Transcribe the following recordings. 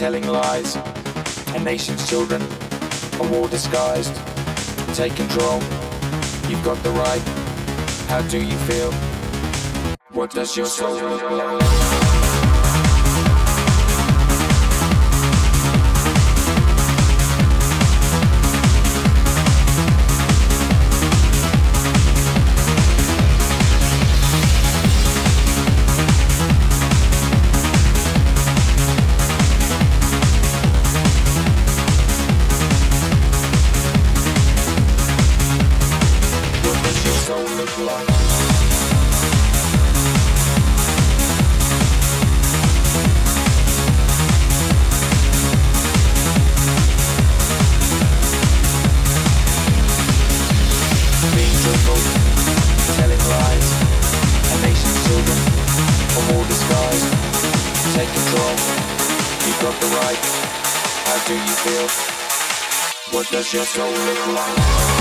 Telling lies, a nation's children, a war disguised. Take control, you've got the right. How do you feel? What does your soul look like? Your soul look like?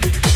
Baby.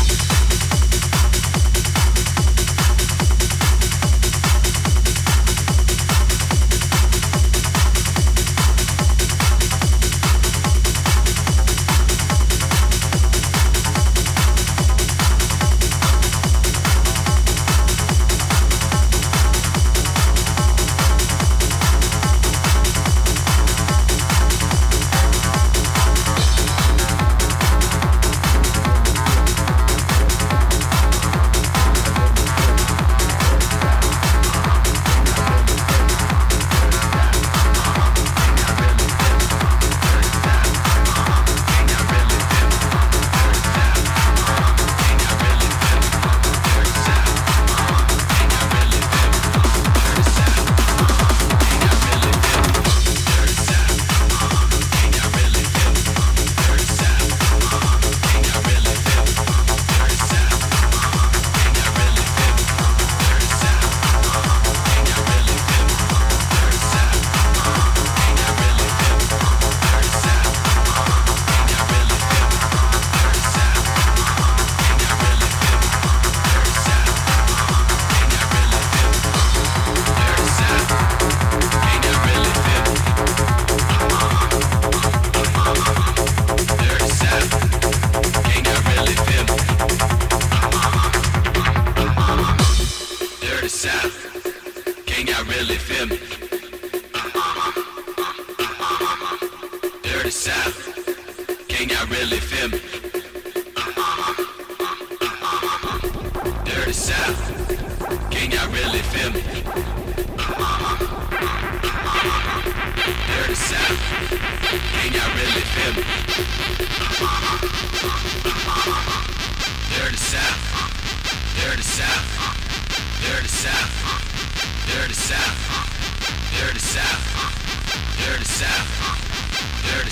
Dirty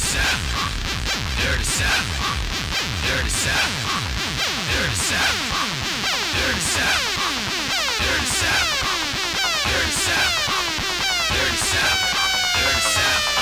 South.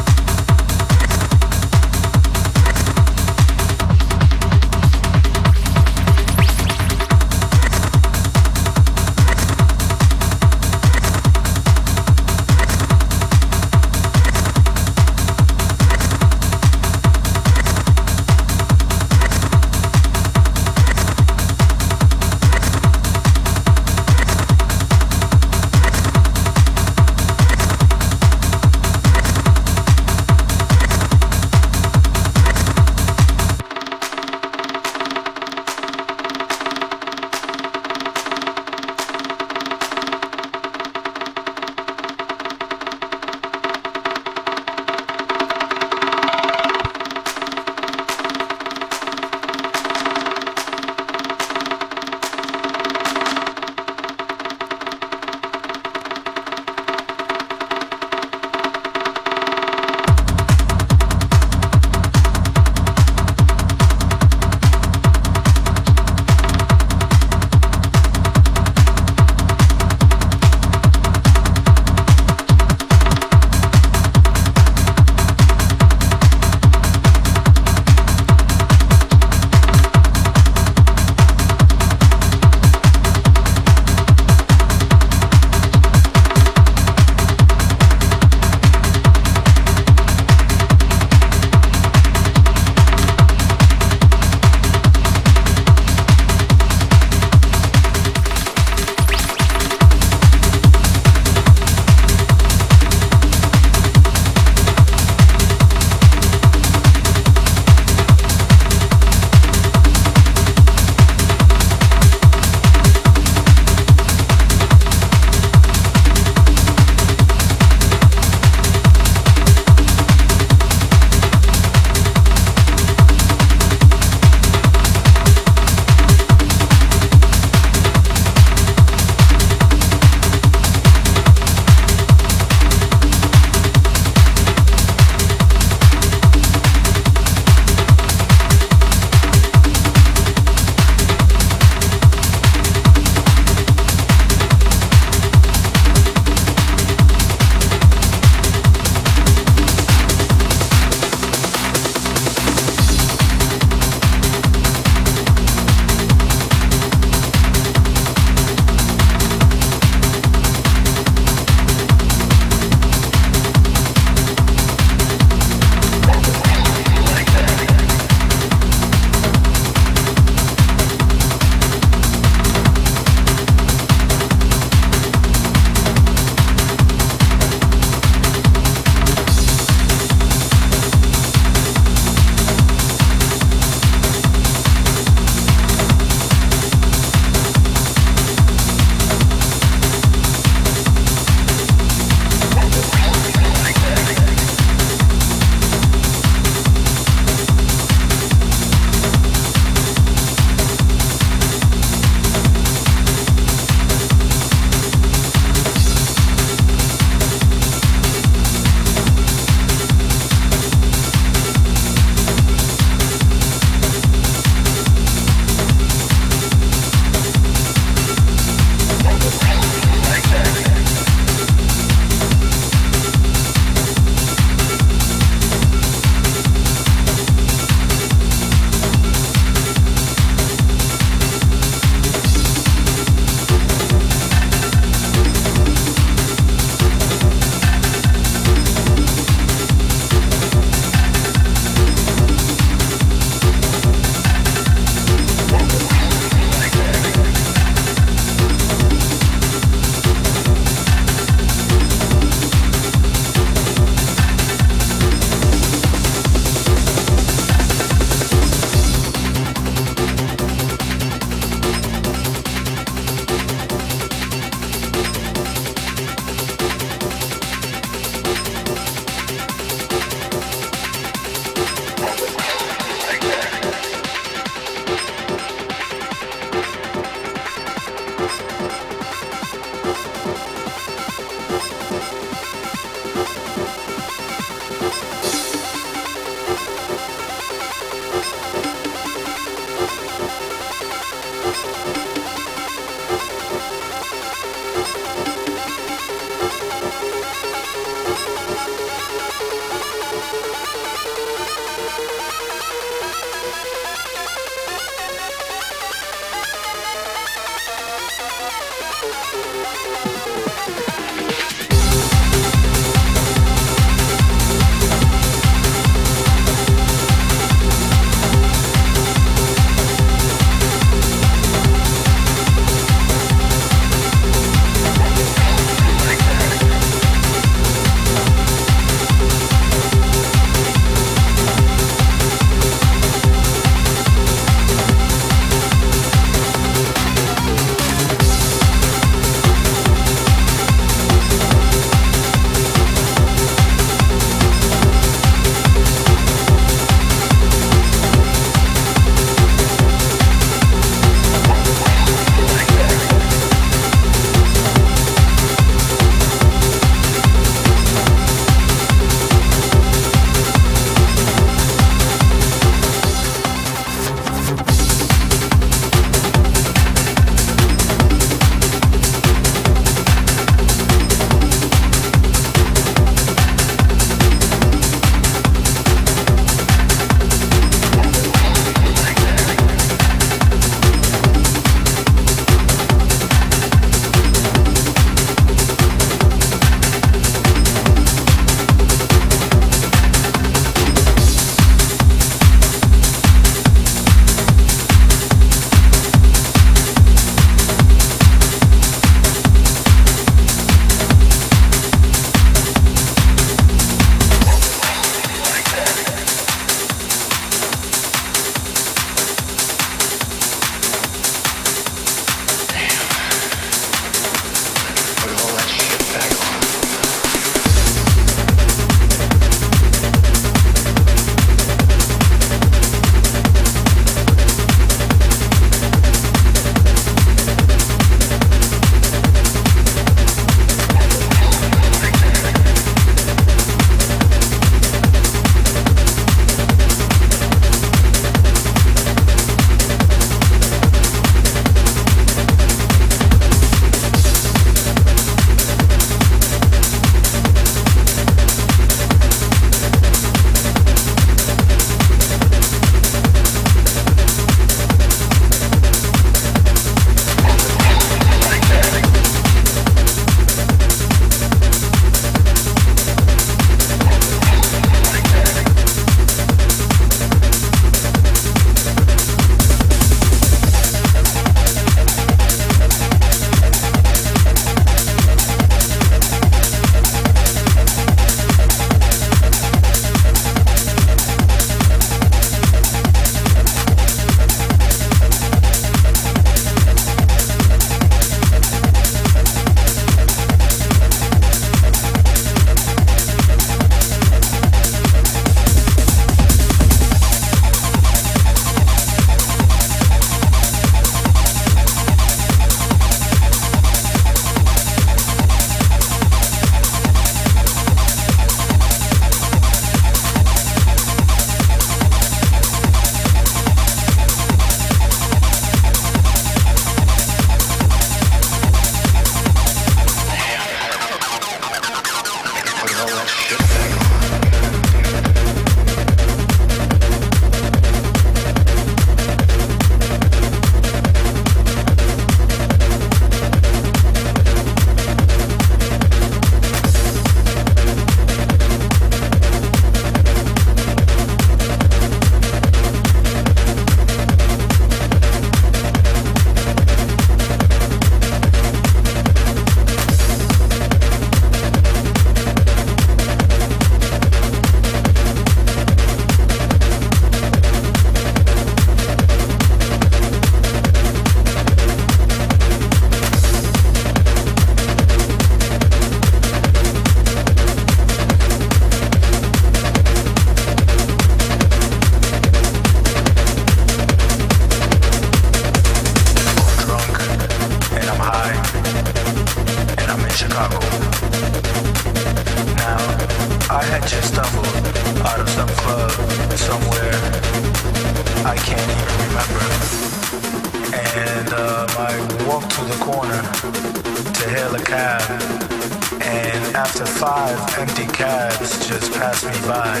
After five empty cabs just passed me by,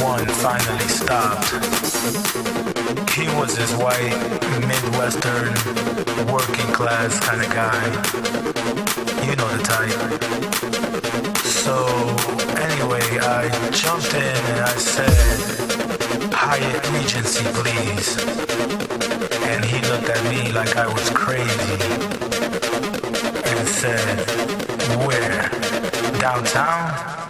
one finally stopped. He was this white, Midwestern, working class kind of guy. You know the type. So, anyway, I jumped in and I said, Hyatt Regency, please. And he looked at me like I was crazy and said, Where? Downtown?